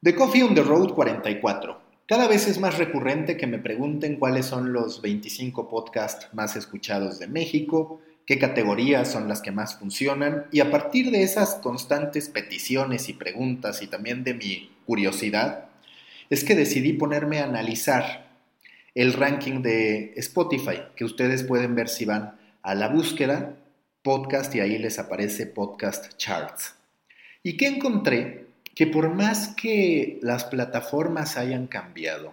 The Coffee on the Road 44. Cada vez es más recurrente que me pregunten cuáles son los 25 podcasts más escuchados de México, qué categorías son las que más funcionan y a partir de esas constantes peticiones y preguntas y también de mi curiosidad, es que decidí ponerme a analizar el ranking de Spotify, que ustedes pueden ver si van a la búsqueda podcast y ahí les aparece podcast charts. ¿Y qué encontré? Que por más que las plataformas hayan cambiado,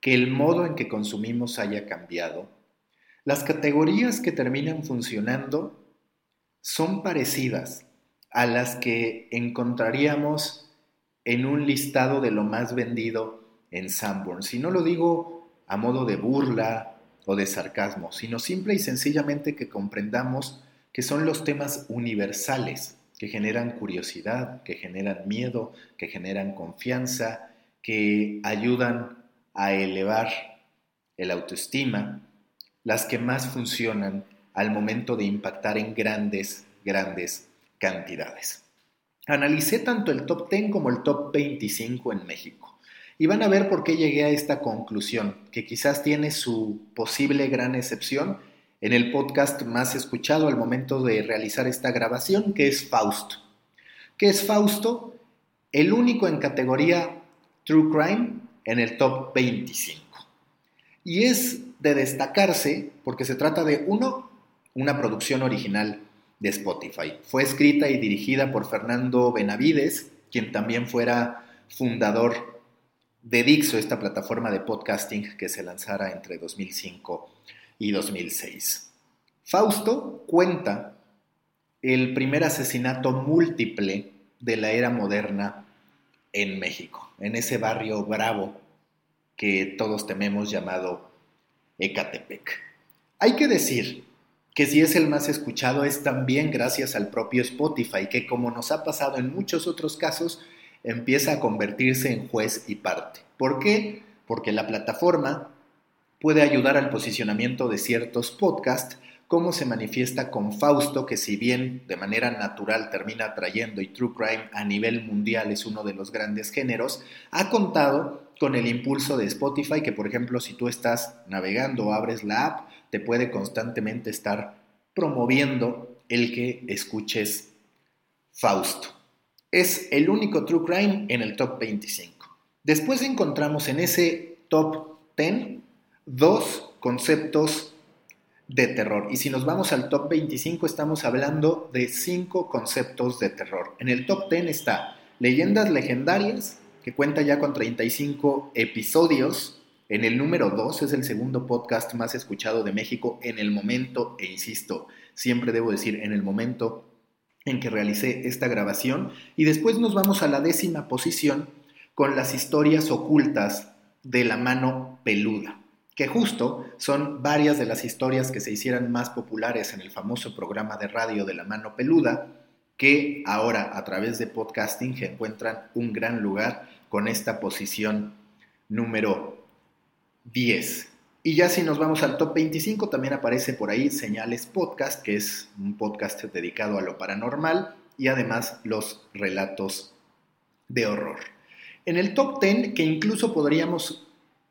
que el modo en que consumimos haya cambiado, las categorías que terminan funcionando son parecidas a las que encontraríamos en un listado de lo más vendido en Sanborns. Y no lo digo a modo de burla o de sarcasmo, sino simple y sencillamente que comprendamos que son los temas universales que generan curiosidad, que generan miedo, que generan confianza, que ayudan a elevar el autoestima, las que más funcionan al momento de impactar en grandes, grandes cantidades. Analicé tanto el top 10 como el top 25 en México y van a ver por qué llegué a esta conclusión, que quizás tiene su posible gran excepción en el podcast más escuchado al momento de realizar esta grabación, que es Fausto. ¿Qué es Fausto? El único en categoría True Crime en el top 25. Y es de destacarse porque se trata de, uno, una producción original de Spotify. Fue escrita y dirigida por Fernando Benavides, quien también fuera fundador de Dixo, esta plataforma de podcasting que se lanzara entre 2005 y 2006. Fausto cuenta el primer asesinato múltiple de la era moderna en México, en ese barrio bravo que todos tememos llamado Ecatepec. Hay que decir que si es el más escuchado es también gracias al propio Spotify, que como nos ha pasado en muchos otros casos, empieza a convertirse en juez y parte. ¿Por qué? Porque la plataforma puede ayudar al posicionamiento de ciertos podcasts, como se manifiesta con Fausto, que si bien de manera natural termina atrayendo y True Crime a nivel mundial es uno de los grandes géneros, ha contado con el impulso de Spotify, que por ejemplo si tú estás navegando o abres la app, te puede constantemente estar promoviendo el que escuches Fausto. Es el único True Crime en el top 25. Después encontramos en ese top 10 dos conceptos de terror. Y si nos vamos al top 25, estamos hablando de cinco conceptos de terror. En el top 10 está Leyendas Legendarias, que cuenta ya con 35 episodios. En el número 2 es el segundo podcast más escuchado de México en el momento, e insisto, siempre debo decir en el momento en que realicé esta grabación. Y después nos vamos a la décima posición con las historias ocultas de la mano peluda que justo son varias de las historias que se hicieran más populares en el famoso programa de radio de la mano peluda, que ahora a través de podcasting encuentran un gran lugar con esta posición número 10. Y ya si nos vamos al top 25, también aparece por ahí Señales Podcast, que es un podcast dedicado a lo paranormal y además los relatos de horror. En el top 10, que incluso podríamos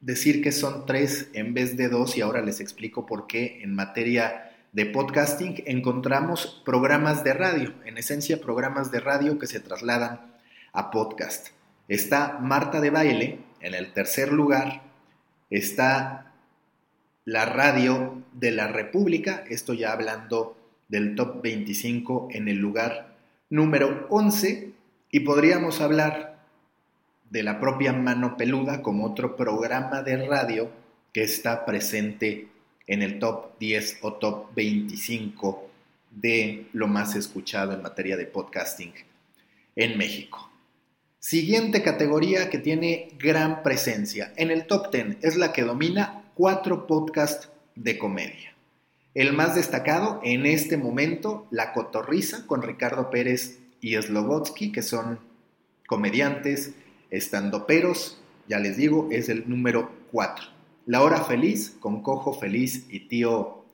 decir que son tres en vez de dos y ahora les explico por qué en materia de podcasting encontramos programas de radio, en esencia programas de radio que se trasladan a podcast. Está Marta de Baile en el tercer lugar, está la radio de la República, esto ya hablando del top 25 en el lugar número 11 y podríamos hablar de la propia Mano Peluda como otro programa de radio que está presente en el top 10 o top 25 de lo más escuchado en materia de podcasting en México. Siguiente categoría que tiene gran presencia. En el top 10 es la que domina cuatro podcasts de comedia. El más destacado en este momento, La Cotorriza, con Ricardo Pérez y Slobotsky, que son comediantes, Estando peros, ya les digo, es el número 4. La hora feliz con Cojo Feliz y tío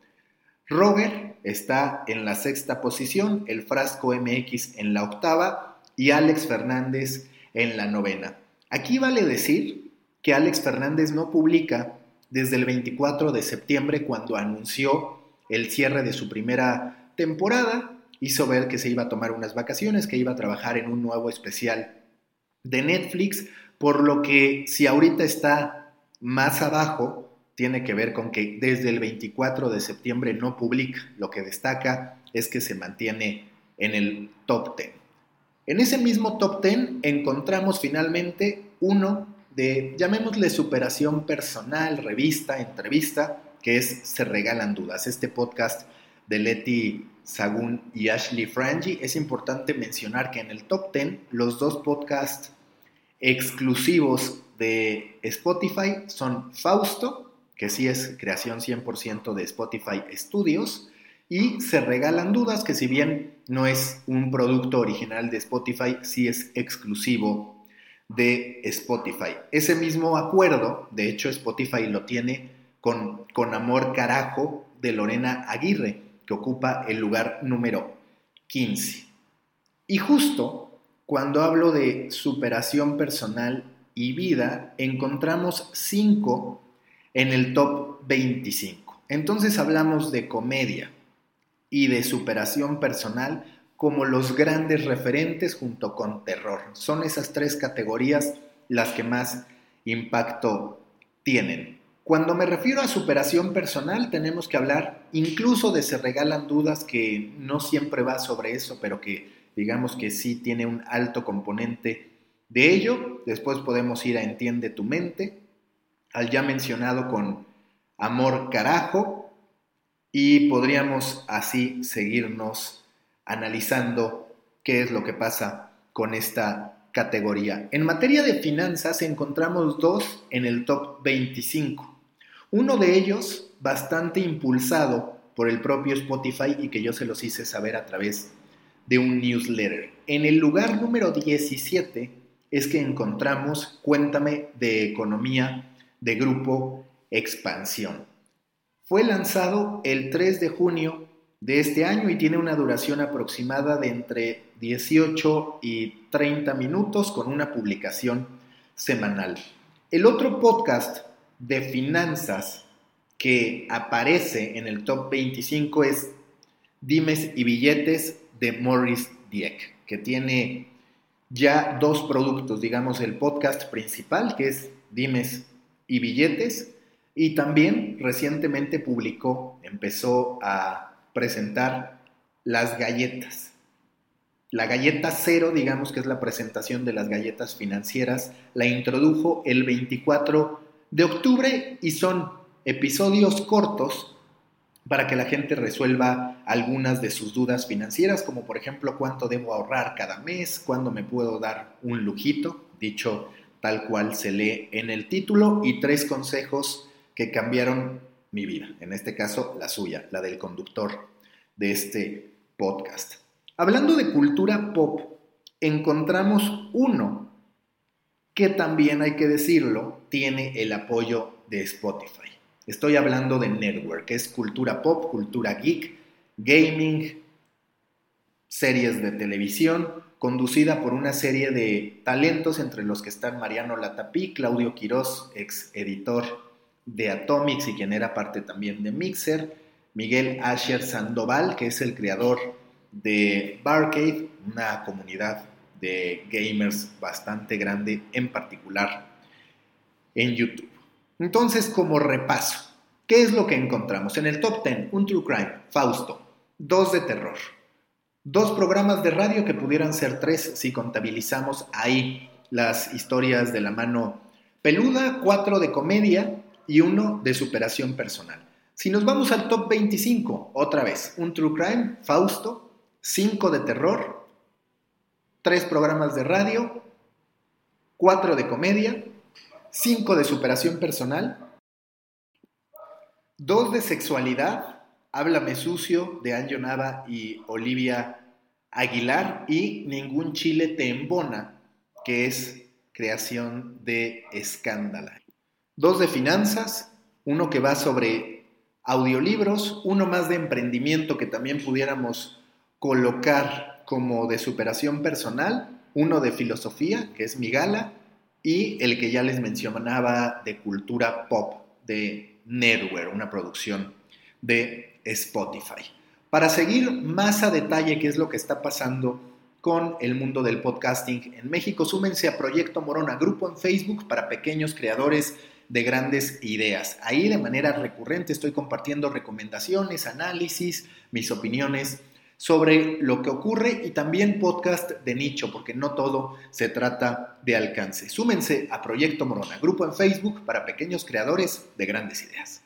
Roger está en la sexta posición, el Frasco MX en la octava y Alex Fernández en la novena. Aquí vale decir que Alex Fernández no publica desde el 24 de septiembre cuando anunció el cierre de su primera temporada, hizo ver que se iba a tomar unas vacaciones, que iba a trabajar en un nuevo especial de Netflix, por lo que si ahorita está más abajo, tiene que ver con que desde el 24 de septiembre no publica. Lo que destaca es que se mantiene en el top 10. En ese mismo top 10 encontramos finalmente uno de, llamémosle superación personal, revista, entrevista, que es Se Regalan Dudas. Este podcast de Leti Sagún y Ashley Frangi. Es importante mencionar que en el top 10 los dos podcasts exclusivos de Spotify son Fausto, que sí es creación 100% de Spotify Studios, y Se Regalan Dudas, que si bien no es un producto original de Spotify, sí es exclusivo de Spotify. Ese mismo acuerdo, de hecho Spotify lo tiene con, con Amor Carajo de Lorena Aguirre, que ocupa el lugar número 15. Y justo cuando hablo de superación personal y vida, encontramos 5 en el top 25. Entonces hablamos de comedia, y de superación personal como los grandes referentes junto con terror. Son esas tres categorías las que más impacto tienen. Cuando me refiero a superación personal, tenemos que hablar incluso de se regalan dudas que no siempre va sobre eso, pero que digamos que sí tiene un alto componente de ello. Después podemos ir a Entiende tu mente, al ya mencionado con Amor Carajo, y podríamos así seguirnos analizando qué es lo que pasa con esta categoría. En materia de finanzas encontramos dos en el top 25. Uno de ellos bastante impulsado por el propio Spotify y que yo se los hice saber a través de un newsletter. En el lugar número 17 es que encontramos Cuéntame de Economía de Grupo Expansión. Fue lanzado el 3 de junio de este año y tiene una duración aproximada de entre 18 y 30 minutos con una publicación semanal. El otro podcast de finanzas que aparece en el top 25 es Dimes y Billetes de Morris Dieck, que tiene ya dos productos, digamos el podcast principal que es Dimes y Billetes y también recientemente publicó, empezó a presentar las galletas. La galleta cero, digamos que es la presentación de las galletas financieras, la introdujo el 24 de octubre y son episodios cortos para que la gente resuelva algunas de sus dudas financieras, como por ejemplo cuánto debo ahorrar cada mes, cuándo me puedo dar un lujito, dicho tal cual se lee en el título, y tres consejos que cambiaron mi vida, en este caso la suya, la del conductor de este podcast. Hablando de cultura pop, encontramos uno que también hay que decirlo, tiene el apoyo de Spotify. Estoy hablando de Network, que es cultura pop, cultura geek, gaming, series de televisión, conducida por una serie de talentos entre los que están Mariano Latapí, Claudio Quirós, ex editor de Atomics y quien era parte también de Mixer, Miguel Asher Sandoval, que es el creador de Barcade, una comunidad de gamers bastante grande, en particular en YouTube. Entonces, como repaso, ¿qué es lo que encontramos? En el top 10, un True Crime, Fausto, dos de terror, dos programas de radio que pudieran ser tres si contabilizamos ahí las historias de la mano peluda, cuatro de comedia, y uno de superación personal. Si nos vamos al top 25, otra vez, un True Crime, Fausto, 5 de terror, 3 programas de radio, 4 de comedia, 5 de superación personal, 2 de sexualidad, Háblame sucio de Anjo Nava y Olivia Aguilar y Ningún Chile te embona, que es creación de Escándala. Dos de finanzas, uno que va sobre audiolibros, uno más de emprendimiento que también pudiéramos colocar como de superación personal, uno de filosofía, que es mi gala, y el que ya les mencionaba de cultura pop de Netware, una producción de Spotify. Para seguir más a detalle qué es lo que está pasando con el mundo del podcasting en México, súmense a Proyecto Morona, grupo en Facebook para pequeños creadores de grandes ideas. Ahí de manera recurrente estoy compartiendo recomendaciones, análisis, mis opiniones sobre lo que ocurre y también podcast de nicho, porque no todo se trata de alcance. Súmense a Proyecto Morona, grupo en Facebook para pequeños creadores de grandes ideas.